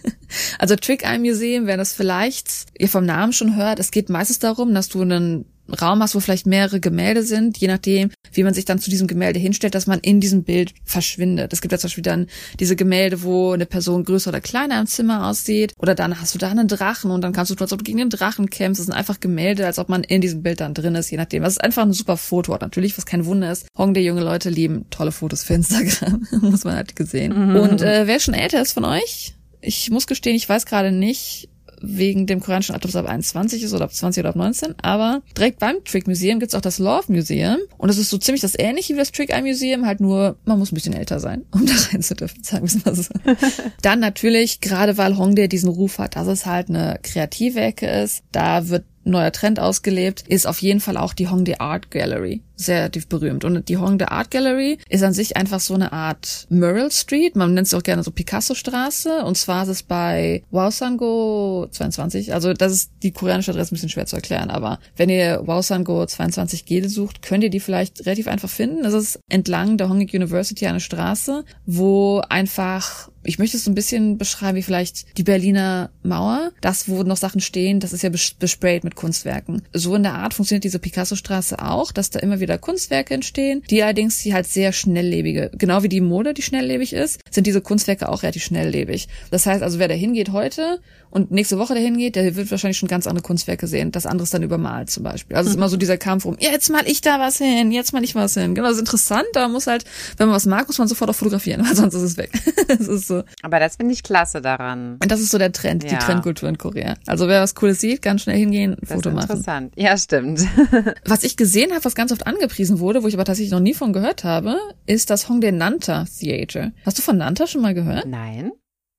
[SPEAKER 3] Also Trick Eye Museum, wer das vielleicht ihr vom Namen schon hört, es geht meistens darum, dass du einen Raum hast, wo vielleicht mehrere Gemälde sind, je nachdem, wie man sich dann zu diesem Gemälde hinstellt, dass man in diesem Bild verschwindet. Es gibt ja zum Beispiel dann diese Gemälde, wo eine Person größer oder kleiner im Zimmer aussieht, oder dann hast du da einen Drachen und dann kannst du, tun, als ob du gegen den Drachen kämpfst. Das sind einfach Gemälde, als ob man in diesem Bild dann drin ist, je nachdem. Das ist einfach ein super Foto, natürlich, was kein Wunder ist. Hongdae junge Leute lieben tolle Fotos für Instagram, [LAUGHS] muss man halt gesehen. Und äh, wer schon älter ist von euch, ich muss gestehen, ich weiß gerade nicht, wegen dem koreanischen Alter, ob es ab 21 ist oder ab 20 oder ab 19. Aber direkt beim Trick Museum gibt's auch das Love Museum. Und das ist so ziemlich das ähnliche wie das Trick Eye Museum, halt nur, man muss ein bisschen älter sein, [LAUGHS] um da rein zu dürfen, sagen wir mal so. [LAUGHS] Dann natürlich, gerade weil Hongdae diesen Ruf hat, dass es halt eine kreative Ecke ist, da wird neuer Trend ausgelebt, ist auf jeden Fall auch die Hongdae Art Gallery. Sehr berühmt. Und die Hongdae Art Gallery ist an sich einfach so eine Art Mural Street. Man nennt sie auch gerne so Picasso-Straße. Und zwar ist es bei Waosango 22. Also das ist die koreanische Adresse ein bisschen schwer zu erklären. Aber wenn ihr Waosango 22 Gede sucht, könnt ihr die vielleicht relativ einfach finden. Das ist entlang der Hongik University eine Straße, wo einfach ich möchte es so ein bisschen beschreiben wie vielleicht die Berliner Mauer. Das, wo noch Sachen stehen, das ist ja besprayt mit Kunstwerken. So in der Art funktioniert diese Picasso-Straße auch, dass da immer wieder Kunstwerke entstehen, die allerdings die halt sehr schnelllebige, genau wie die Mode, die schnelllebig ist, sind diese Kunstwerke auch relativ schnelllebig. Das heißt also, wer da hingeht heute und nächste Woche dahin geht, der wird wahrscheinlich schon ganz andere Kunstwerke sehen. Das andere ist dann übermalt zum Beispiel. Also es ist immer so dieser Kampf um, jetzt mal ich da was hin, jetzt mal ich was hin. Genau, das ist interessant. Da muss halt, wenn man was mag, muss man sofort auch fotografieren, [LAUGHS] weil sonst ist es weg. [LAUGHS]
[SPEAKER 2] das ist so. Aber das finde ich klasse daran.
[SPEAKER 3] Und das ist so der Trend, ja. die Trendkultur in Korea. Also wer was Cooles sieht, ganz schnell hingehen,
[SPEAKER 2] das
[SPEAKER 3] Foto
[SPEAKER 2] machen. Interessant. Ja, stimmt. [LAUGHS]
[SPEAKER 3] was ich gesehen habe, was ganz oft angepriesen wurde, wo ich aber tatsächlich noch nie von gehört habe, ist das Hongdae Nanta Theater. Hast du von Nanta schon mal gehört?
[SPEAKER 2] Nein.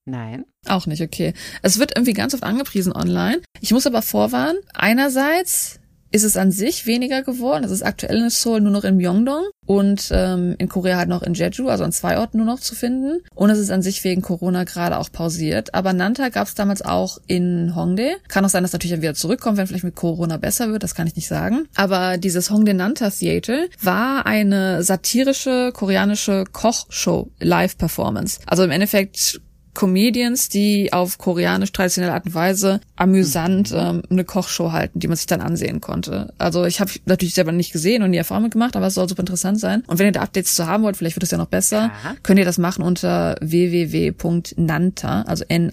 [SPEAKER 2] Nein.
[SPEAKER 3] Auch nicht, okay. Es wird irgendwie ganz oft angepriesen online. Ich muss aber vorwarnen, einerseits ist es an sich weniger geworden. Es ist aktuell in Seoul nur noch in Myeongdong und ähm, in Korea halt noch in Jeju, also an zwei Orten nur noch zu finden. Und es ist an sich wegen Corona gerade auch pausiert. Aber Nanta gab es damals auch in Hongdae. Kann auch sein, dass natürlich wieder zurückkommt, wenn vielleicht mit Corona besser wird. Das kann ich nicht sagen. Aber dieses Hongdae Nanta Theater war eine satirische koreanische Kochshow Live-Performance. Also im Endeffekt Comedians, die auf koreanisch traditionelle Art und Weise amüsant mhm. ähm, eine Kochshow halten, die man sich dann ansehen konnte. Also ich habe natürlich selber nicht gesehen und nie Erfahrung mitgemacht, aber es soll super interessant sein. Und wenn ihr da Updates zu haben wollt, vielleicht wird es ja noch besser, Aha. könnt ihr das machen unter www.nanta, also n-a-n-t-a.co.kr.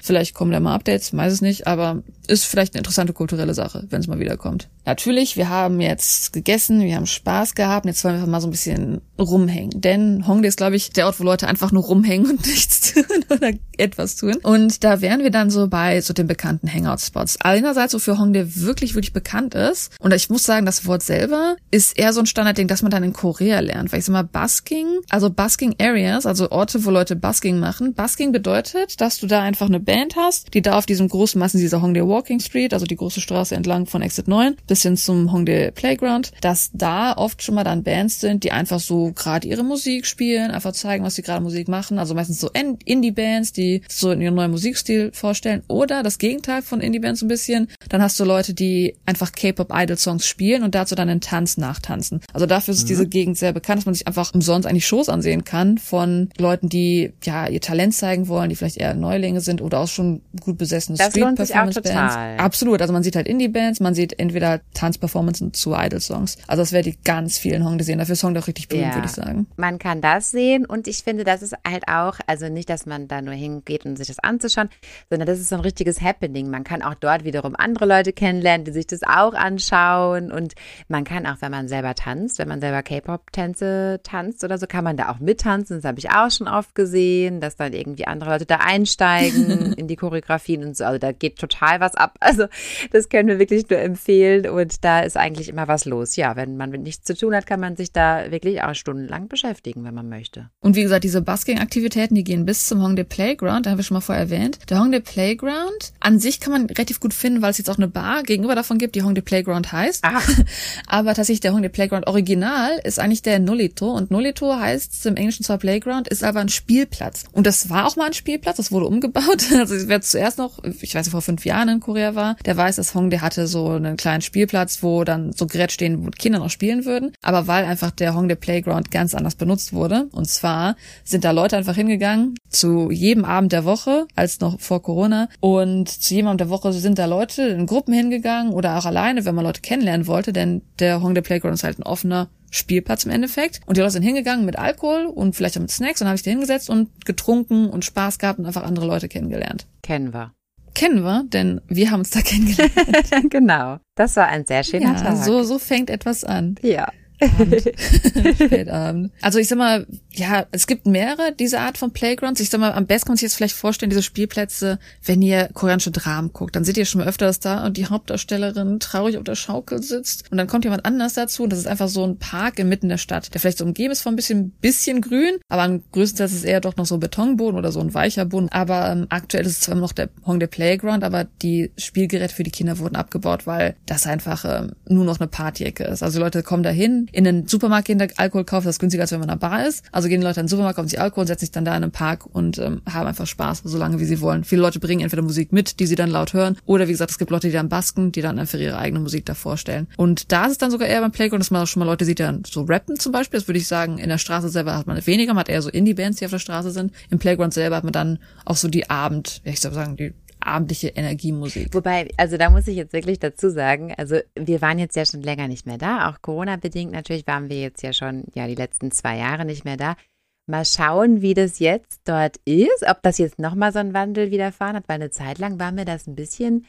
[SPEAKER 3] Vielleicht kommen da mal Updates, weiß es nicht, aber ist vielleicht eine interessante kulturelle Sache, wenn es mal wiederkommt. Natürlich, wir haben jetzt gegessen, wir haben Spaß gehabt, jetzt wollen wir mal so ein bisschen rumhängen. Denn Hongdae ist, glaube ich, der Ort, wo Leute einfach nur rumhängen und [LAUGHS] nichts tun oder etwas tun. Und da wären wir dann so bei so den bekannten Hangout-Spots. Einerseits, wofür Hongdae wirklich, wirklich bekannt ist. Und ich muss sagen, das Wort selber ist eher so ein Standardding, dass man dann in Korea lernt. Weil ich sag mal, Busking, also Busking Areas, also Orte, wo Leute Busking machen. Busking bedeutet, dass du da einfach eine Band hast, die da auf diesem großen Massen dieser Hongdae Walk Walking Street, also die große Straße entlang von Exit 9 bis hin zum Hongdae Playground, dass da oft schon mal dann Bands sind, die einfach so gerade ihre Musik spielen, einfach zeigen, was sie gerade Musik machen. Also meistens so Indie-Bands, die so ihren neuen Musikstil vorstellen. Oder das Gegenteil von Indie-Bands ein bisschen. Dann hast du Leute, die einfach K-Pop-Idol-Songs spielen und dazu dann einen Tanz nachtanzen. Also dafür ist mhm. diese Gegend sehr bekannt, dass man sich einfach umsonst eigentlich Shows ansehen kann von Leuten, die ja ihr Talent zeigen wollen, die vielleicht eher Neulinge sind oder auch schon gut besessene Street-Performance-Bands. Absolut. Also man sieht halt Indie-Bands, man sieht entweder Tanzperformances zu Idol-Songs. Also das werde ich ganz vielen Hong sehen. Dafür ist Hong doch richtig berühmt, ja. würde ich sagen.
[SPEAKER 2] Man kann das sehen und ich finde, das ist halt auch, also nicht, dass man da nur hingeht, um sich das anzuschauen, sondern das ist so ein richtiges Happening. Man kann auch dort wiederum andere Leute kennenlernen, die sich das auch anschauen und man kann auch, wenn man selber tanzt, wenn man selber K-Pop-Tänze tanzt oder so, kann man da auch mittanzen. Das habe ich auch schon oft gesehen, dass dann irgendwie andere Leute da einsteigen [LAUGHS] in die Choreografien und so. Also da geht total was ab. [LAUGHS] Also das können wir wirklich nur empfehlen und da ist eigentlich immer was los. Ja, wenn man mit nichts zu tun hat, kann man sich da wirklich auch stundenlang beschäftigen, wenn man möchte.
[SPEAKER 3] Und wie gesagt, diese Busking-Aktivitäten, die gehen bis zum Hongdae Playground, da haben wir schon mal vorher erwähnt. Der Hongdae Playground an sich kann man relativ gut finden, weil es jetzt auch eine Bar gegenüber davon gibt, die Hongdae Playground heißt. Ach. [LAUGHS] Aber tatsächlich der Hongdae Playground Original ist eigentlich der Nolito und Nolito heißt im Englischen zwar Playground, ist aber ein Spielplatz. Und das war auch mal ein Spielplatz, das wurde umgebaut. [LAUGHS] Also es wird zuerst noch, ich weiß nicht, vor fünf Jahren in Korea war, der weiß, dass Hongdae hatte so einen kleinen Spielplatz, wo dann so Geräte stehen, wo Kinder noch spielen würden. Aber weil einfach der Hongdae Playground ganz anders benutzt wurde, und zwar sind da Leute einfach hingegangen zu jedem Abend der Woche, als noch vor Corona, und zu jedem Abend der Woche sind da Leute in Gruppen hingegangen oder auch alleine, wenn man Leute kennenlernen wollte, denn der Hongdae Playground ist halt ein offener Spielplatz im Endeffekt. Und die Leute sind hingegangen mit Alkohol und vielleicht auch mit Snacks und habe ich da hingesetzt und getrunken und Spaß gehabt und einfach andere Leute kennengelernt.
[SPEAKER 2] Kennen wir
[SPEAKER 3] kennen wir, denn wir haben uns da [LAUGHS] kennengelernt. [LAUGHS]
[SPEAKER 2] genau. Das war ein sehr schöner ja, Tag.
[SPEAKER 3] So, so fängt etwas an.
[SPEAKER 2] Ja. [LAUGHS]
[SPEAKER 3] Spätabend. Also ich sag mal, ja, es gibt mehrere diese Art von Playgrounds. Ich sag mal, am besten kann man sich jetzt vielleicht vorstellen, diese Spielplätze, wenn ihr koreanische Dramen guckt, dann seht ihr schon mal öfter, dass da die Hauptdarstellerin traurig auf der Schaukel sitzt und dann kommt jemand anders dazu und das ist einfach so ein Park inmitten der Stadt, der vielleicht so umgeben ist von ein bisschen, bisschen grün, aber am größten ist es eher doch noch so Betonboden oder so ein weicher Boden. Aber ähm, aktuell ist es zwar immer noch der Hongdae Playground, aber die Spielgeräte für die Kinder wurden abgebaut, weil das einfach ähm, nur noch eine Partyecke ist. Also Leute kommen dahin, in den Supermarkt gehen, der Alkohol kaufen, das ist günstiger, als wenn man in einer Bar ist. Also gehen die Leute in den Supermarkt, kaufen sich Alkohol, setzen sich dann da in einen Park und ähm, haben einfach Spaß, so lange wie sie wollen. Viele Leute bringen entweder Musik mit, die sie dann laut hören, oder wie gesagt, es gibt Leute, die dann basken, die dann einfach ihre eigene Musik da vorstellen. Und da ist es dann sogar eher beim Playground, dass man auch schon mal Leute sieht, die dann so rappen zum Beispiel. Das würde ich sagen, in der Straße selber hat man weniger, man hat eher so Indie-Bands, die auf der Straße sind. Im Playground selber hat man dann auch so die Abend, ja, ich soll sagen, die abendliche Energiemusik.
[SPEAKER 2] Wobei, also da muss ich jetzt wirklich dazu sagen, also wir waren jetzt ja schon länger nicht mehr da, auch Corona-bedingt natürlich waren wir jetzt ja schon, ja, die letzten zwei Jahre nicht mehr da. Mal schauen, wie das jetzt dort ist, ob das jetzt nochmal so ein Wandel widerfahren hat, weil eine Zeit lang war mir das ein bisschen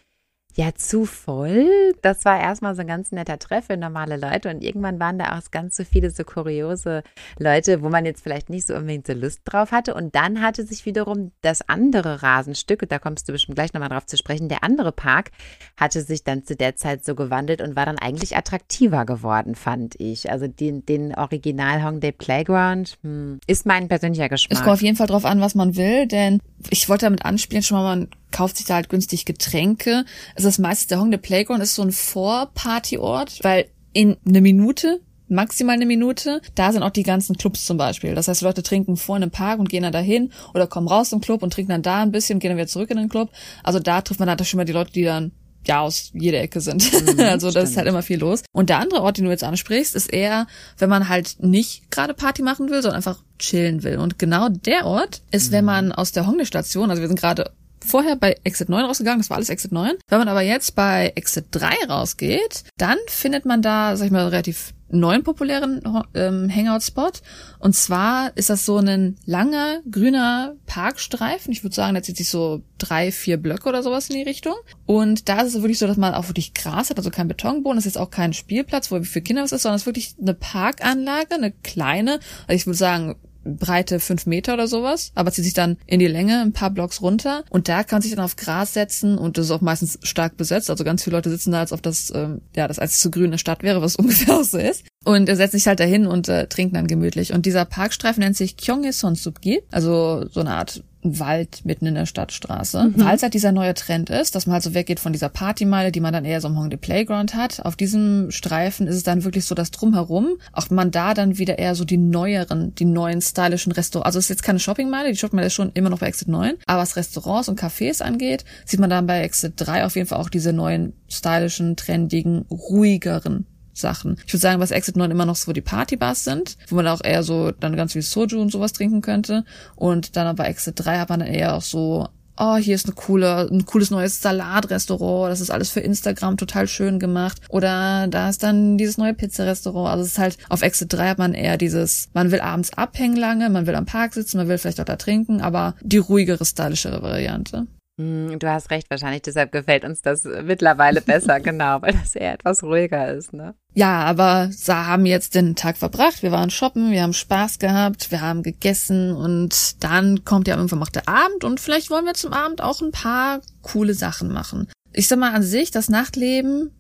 [SPEAKER 2] ja, zu voll. Das war erstmal so ein ganz netter Treff für normale Leute und irgendwann waren da auch ganz so viele so kuriose Leute, wo man jetzt vielleicht nicht so unbedingt so Lust drauf hatte. Und dann hatte sich wiederum das andere Rasenstück, und da kommst du bestimmt gleich nochmal drauf zu sprechen, der andere Park hatte sich dann zu der Zeit so gewandelt und war dann eigentlich attraktiver geworden, fand ich. Also den, den Original Hongdae Playground hm, ist mein persönlicher Geschmack.
[SPEAKER 3] Es kommt auf jeden Fall drauf an, was man will, denn ich wollte damit anspielen, schon mal, kauft sich da halt günstig Getränke. Also das meiste der Hongdae Playground ist so ein Vorpartyort, weil in eine Minute maximal eine Minute. Da sind auch die ganzen Clubs zum Beispiel. Das heißt, Leute trinken vor in einem Park und gehen dann dahin oder kommen raus im Club und trinken dann da ein bisschen und gehen dann wieder zurück in den Club. Also da trifft man dann schon mal die Leute, die dann ja aus jeder Ecke sind. Mhm, [LAUGHS] also da ist halt immer viel los. Und der andere Ort, den du jetzt ansprichst, ist eher, wenn man halt nicht gerade Party machen will, sondern einfach chillen will. Und genau der Ort ist, mhm. wenn man aus der Hongdae-Station, also wir sind gerade vorher bei Exit 9 rausgegangen, das war alles Exit 9. Wenn man aber jetzt bei Exit 3 rausgeht, dann findet man da, sag ich mal, relativ neuen populären ähm, Hangout-Spot. Und zwar ist das so ein langer, grüner Parkstreifen. Ich würde sagen, der zieht sich so drei, vier Blöcke oder sowas in die Richtung. Und da ist es wirklich so, dass man auch wirklich Gras hat, also kein Betonboden. Das ist jetzt auch kein Spielplatz, wo für Kinder was ist, sondern es ist wirklich eine Parkanlage, eine kleine. Also ich würde sagen, Breite fünf Meter oder sowas, aber zieht sich dann in die Länge ein paar Blocks runter und da kann sich dann auf Gras setzen und das ist auch meistens stark besetzt. Also ganz viele Leute sitzen da, als ob das ähm, ja das als zu grüne Stadt wäre, was [LAUGHS] ungefähr auch so ist. Und er setzt sich halt dahin und äh, trinkt dann gemütlich. Und dieser Parkstreifen nennt sich Kyonghae Sonsubgi, also so eine Art Wald mitten in der Stadtstraße. Mhm. Weil es halt dieser neue Trend ist, dass man halt so weggeht von dieser Partymeile, die man dann eher so im Hongdae Playground hat. Auf diesem Streifen ist es dann wirklich so, dass drumherum auch man da dann wieder eher so die neueren, die neuen stylischen Restaurants, also es ist jetzt keine Shoppingmeile, die Shoppingmeile ist schon immer noch bei Exit 9, aber was Restaurants und Cafés angeht, sieht man dann bei Exit 3 auf jeden Fall auch diese neuen stylischen, trendigen, ruhigeren Sachen. Ich würde sagen, was Exit 9 immer noch so die Partybars sind, wo man auch eher so dann ganz viel Soju und sowas trinken könnte. Und dann bei Exit 3 hat man dann eher auch so oh, hier ist eine coole, ein cooles neues Salatrestaurant, das ist alles für Instagram total schön gemacht. Oder da ist dann dieses neue Pizzarestaurant. Also es ist halt, auf Exit 3 hat man eher dieses, man will abends abhängen lange, man will am Park sitzen, man will vielleicht auch da trinken, aber die ruhigere, stylischere Variante.
[SPEAKER 2] Hm, du hast recht, wahrscheinlich deshalb gefällt uns das mittlerweile besser, [LAUGHS] genau, weil das eher etwas ruhiger ist, ne?
[SPEAKER 3] Ja, aber wir haben jetzt den Tag verbracht, wir waren shoppen, wir haben Spaß gehabt, wir haben gegessen und dann kommt ja irgendwann noch der Abend und vielleicht wollen wir zum Abend auch ein paar coole Sachen machen. Ich sag mal an sich, das Nachtleben,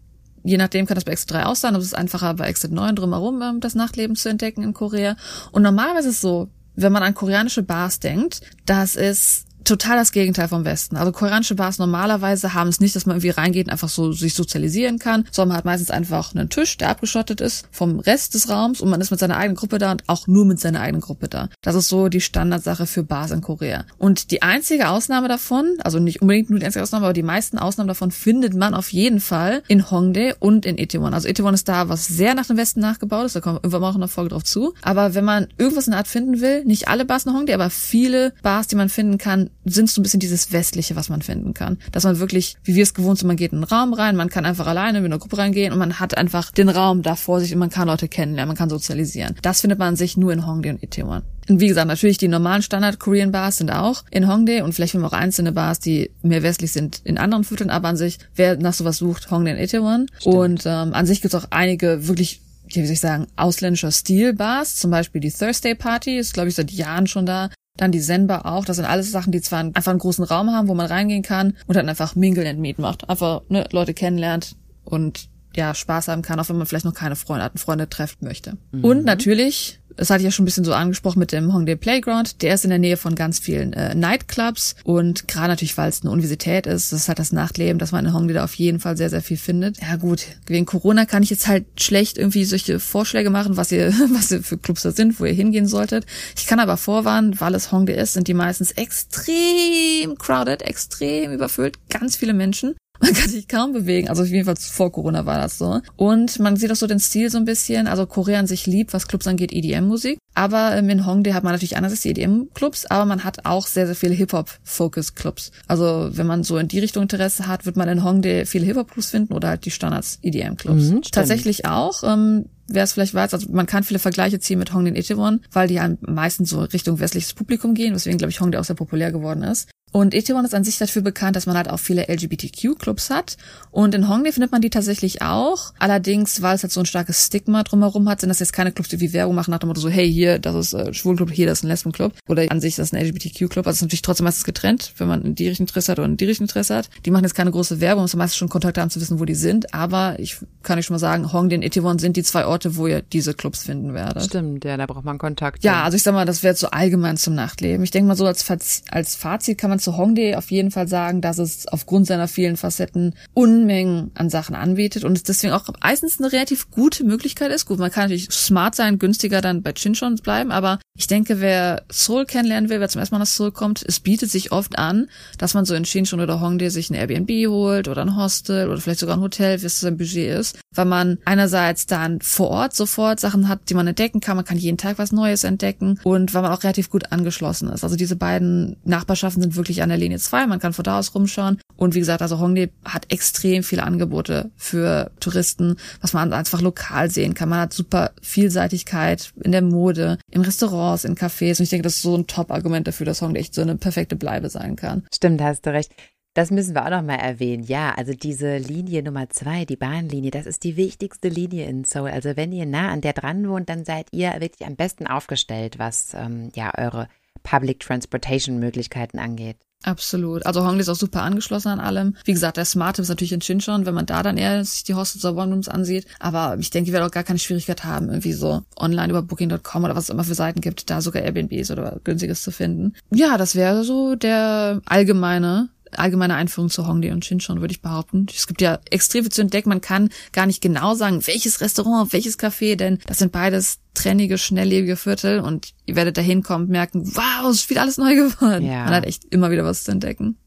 [SPEAKER 3] je nachdem kann das bei Exit 3 auch sein, aber es ist einfacher bei Exit 9 drumherum, ähm, das Nachtleben zu entdecken in Korea. Und normalerweise ist es so, wenn man an koreanische Bars denkt, dass es total das Gegenteil vom Westen. Also koreanische Bars normalerweise haben es nicht, dass man irgendwie reingeht und einfach so sich sozialisieren kann, sondern man hat meistens einfach einen Tisch, der abgeschottet ist vom Rest des Raums und man ist mit seiner eigenen Gruppe da und auch nur mit seiner eigenen Gruppe da. Das ist so die Standardsache für Bars in Korea. Und die einzige Ausnahme davon, also nicht unbedingt nur die einzige Ausnahme, aber die meisten Ausnahmen davon findet man auf jeden Fall in Hongdae und in Itaewon. Also Itaewon ist da, was sehr nach dem Westen nachgebaut ist, da kommen wir irgendwann auch in der Folge drauf zu. Aber wenn man irgendwas in der Art finden will, nicht alle Bars in Hongdae, aber viele Bars, die man finden kann, sind so ein bisschen dieses Westliche, was man finden kann. Dass man wirklich, wie wir es gewohnt sind, man geht in einen Raum rein, man kann einfach alleine mit einer Gruppe reingehen und man hat einfach den Raum da vor sich und man kann Leute kennenlernen, man kann sozialisieren. Das findet man sich nur in Hongdae und Itaewon. Und wie gesagt, natürlich die normalen Standard-Korean-Bars sind auch in Hongdae und vielleicht haben wir auch einzelne Bars, die mehr westlich sind in anderen Vierteln, aber an sich, wer nach sowas sucht, Hongdae und Itaewon. Und ähm, an sich gibt es auch einige wirklich ja, wie soll ich sagen, ausländischer Stil-Bars, zum Beispiel die Thursday Party, ist glaube ich seit Jahren schon da. Dann die Zenbar auch. Das sind alles Sachen, die zwar einfach einen großen Raum haben, wo man reingehen kann und dann einfach Mingle and Meet macht. Einfach ne, Leute kennenlernt und ja, Spaß haben kann, auch wenn man vielleicht noch keine Freunde hat, Freunde treffen möchte. Mhm. Und natürlich das hatte ich ja schon ein bisschen so angesprochen mit dem Hongdae Playground. Der ist in der Nähe von ganz vielen äh, Nightclubs und gerade natürlich, weil es eine Universität ist, das ist halt das Nachtleben, dass man in Hongdae da auf jeden Fall sehr, sehr viel findet. Ja gut, wegen Corona kann ich jetzt halt schlecht irgendwie solche Vorschläge machen, was ihr, [LAUGHS] was ihr für Clubs da sind, wo ihr hingehen solltet. Ich kann aber vorwarnen, weil es Hongdae ist, sind die meistens extrem crowded, extrem überfüllt, ganz viele Menschen. Man kann sich kaum bewegen. Also jedenfalls vor Corona war das so. Und man sieht auch so den Stil so ein bisschen. Also Korea an sich liebt, was Clubs angeht, EDM-Musik. Aber ähm, in Hongdae hat man natürlich einerseits die EDM-Clubs, aber man hat auch sehr, sehr viele Hip-Hop-Focus-Clubs. Also wenn man so in die Richtung Interesse hat, wird man in Hongdae viele Hip-Hop-Clubs finden oder halt die Standards EDM-Clubs. Mhm, Tatsächlich auch. Ähm, wer es vielleicht weiß, also man kann viele Vergleiche ziehen mit Hongdae und Itaewon, weil die am meisten so Richtung westliches Publikum gehen, weswegen, glaube ich, Hongdae auch sehr populär geworden ist. Und Itaewon ist an sich dafür bekannt, dass man halt auch viele LGBTQ-Clubs hat. Und in Hongdae findet man die tatsächlich auch. Allerdings, weil es halt so ein starkes Stigma drumherum hat, sind das jetzt keine Clubs, die wie Werbung machen nach dem Motto so, hey, hier, das ist äh, Schwulenclub, hier, das ist ein Lesbenclub. Oder an sich, das ist ein LGBTQ-Club. Also es ist natürlich trotzdem meistens getrennt, wenn man in die Richtung Interesse hat oder in die Richtung Interesse hat. Die machen jetzt keine große Werbung, es meistens schon Kontakt haben zu wissen, wo die sind. Aber ich kann euch schon mal sagen, Hongdae und Itaewon sind die zwei Orte, wo ihr diese Clubs finden werdet.
[SPEAKER 2] Stimmt, ja, da braucht man Kontakt.
[SPEAKER 3] Ja, also ich sag mal, das wäre so allgemein zum Nachtleben. Ich denke mal so als, als Fazit kann man zu Hongdae auf jeden Fall sagen, dass es aufgrund seiner vielen Facetten Unmengen an Sachen anbietet und es deswegen auch meistens eine relativ gute Möglichkeit ist. Gut, man kann natürlich smart sein, günstiger dann bei Chinchon bleiben, aber ich denke, wer Seoul kennenlernen will, wer zum ersten Mal nach Seoul kommt, es bietet sich oft an, dass man so in Chinchon oder Hongdae sich ein Airbnb holt oder ein Hostel oder vielleicht sogar ein Hotel, wie es sein Budget ist, weil man einerseits dann vor Ort sofort Sachen hat, die man entdecken kann, man kann jeden Tag was Neues entdecken und weil man auch relativ gut angeschlossen ist. Also diese beiden Nachbarschaften sind wirklich an der Linie 2, man kann von da aus rumschauen. Und wie gesagt, also Hongdae hat extrem viele Angebote für Touristen, was man einfach lokal sehen kann. Man hat super Vielseitigkeit in der Mode, in Restaurants, in Cafés. Und ich denke, das ist so ein Top-Argument dafür, dass Hongdae echt so eine perfekte Bleibe sein kann.
[SPEAKER 2] Stimmt, hast du recht. Das müssen wir auch noch mal erwähnen. Ja, also diese Linie Nummer zwei, die Bahnlinie, das ist die wichtigste Linie in Seoul. Also wenn ihr nah an der dran wohnt, dann seid ihr wirklich am besten aufgestellt, was ähm, ja eure Public Transportation Möglichkeiten angeht.
[SPEAKER 3] Absolut. Also Hongdae ist auch super angeschlossen an allem. Wie gesagt, der Smart ist natürlich in Chinchon, wenn man da dann eher sich die Hostels oder One Rooms ansieht. Aber ich denke, ihr werdet auch gar keine Schwierigkeit haben, irgendwie so online über Booking.com oder was es immer für Seiten gibt, da sogar Airbnbs oder günstiges zu finden. Ja, das wäre so der allgemeine allgemeine Einführung zu Hongdae und Chinchon, würde ich behaupten. Es gibt ja extrem viel zu entdecken. Man kann gar nicht genau sagen, welches Restaurant, welches Café, denn das sind beides trennige, schnelllebige Viertel und ihr werdet da hinkommen und merken, wow, es ist wieder alles neu geworden. Ja. Man hat echt immer wieder was zu entdecken.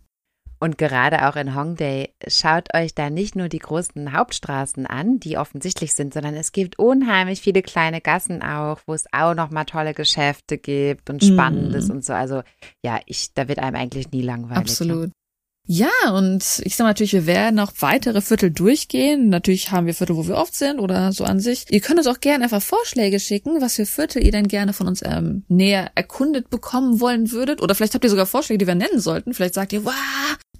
[SPEAKER 2] Und gerade auch in Hongdae, schaut euch da nicht nur die großen Hauptstraßen an, die offensichtlich sind, sondern es gibt unheimlich viele kleine Gassen auch, wo es auch nochmal tolle Geschäfte gibt und Spannendes mm. und so. Also ja, ich, da wird einem eigentlich nie langweilig.
[SPEAKER 3] Absolut. Ja, und ich sag natürlich, wir werden noch weitere Viertel durchgehen. Natürlich haben wir Viertel, wo wir oft sind oder so an sich. Ihr könnt uns auch gerne einfach Vorschläge schicken, was für Viertel ihr denn gerne von uns ähm, näher erkundet bekommen wollen würdet. Oder vielleicht habt ihr sogar Vorschläge, die wir nennen sollten. Vielleicht sagt ihr, wow,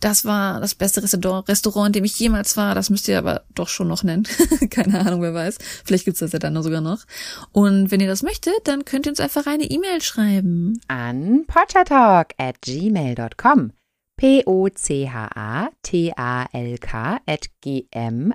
[SPEAKER 3] das war das beste Restaurant, in dem ich jemals war. Das müsst ihr aber doch schon noch nennen. [LAUGHS] Keine Ahnung, wer weiß. Vielleicht gibt's das ja dann sogar noch. Und wenn ihr das möchtet, dann könnt ihr uns einfach eine E-Mail schreiben.
[SPEAKER 2] An pottertalk at gmail.com. P-O-C-H-A-T-A-L-K at G-M-A-I-L.com.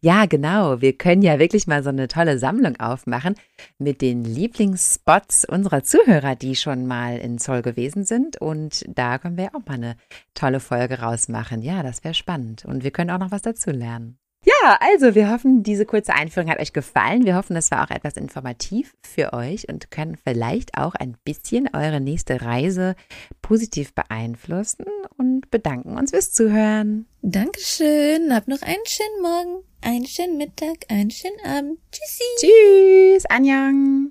[SPEAKER 2] Ja, genau. Wir können ja wirklich mal so eine tolle Sammlung aufmachen mit den Lieblingsspots unserer Zuhörer, die schon mal in Zoll gewesen sind. Und da können wir auch mal eine tolle Folge rausmachen. Ja, das wäre spannend. Und wir können auch noch was dazu lernen. Ja, also wir hoffen, diese kurze Einführung hat euch gefallen. Wir hoffen, es war auch etwas informativ für euch und können vielleicht auch ein bisschen eure nächste Reise positiv beeinflussen und bedanken uns fürs Zuhören.
[SPEAKER 3] Dankeschön. Habt noch einen schönen Morgen, einen schönen Mittag, einen schönen Abend. Tschüssi.
[SPEAKER 2] Tschüss. Anjang.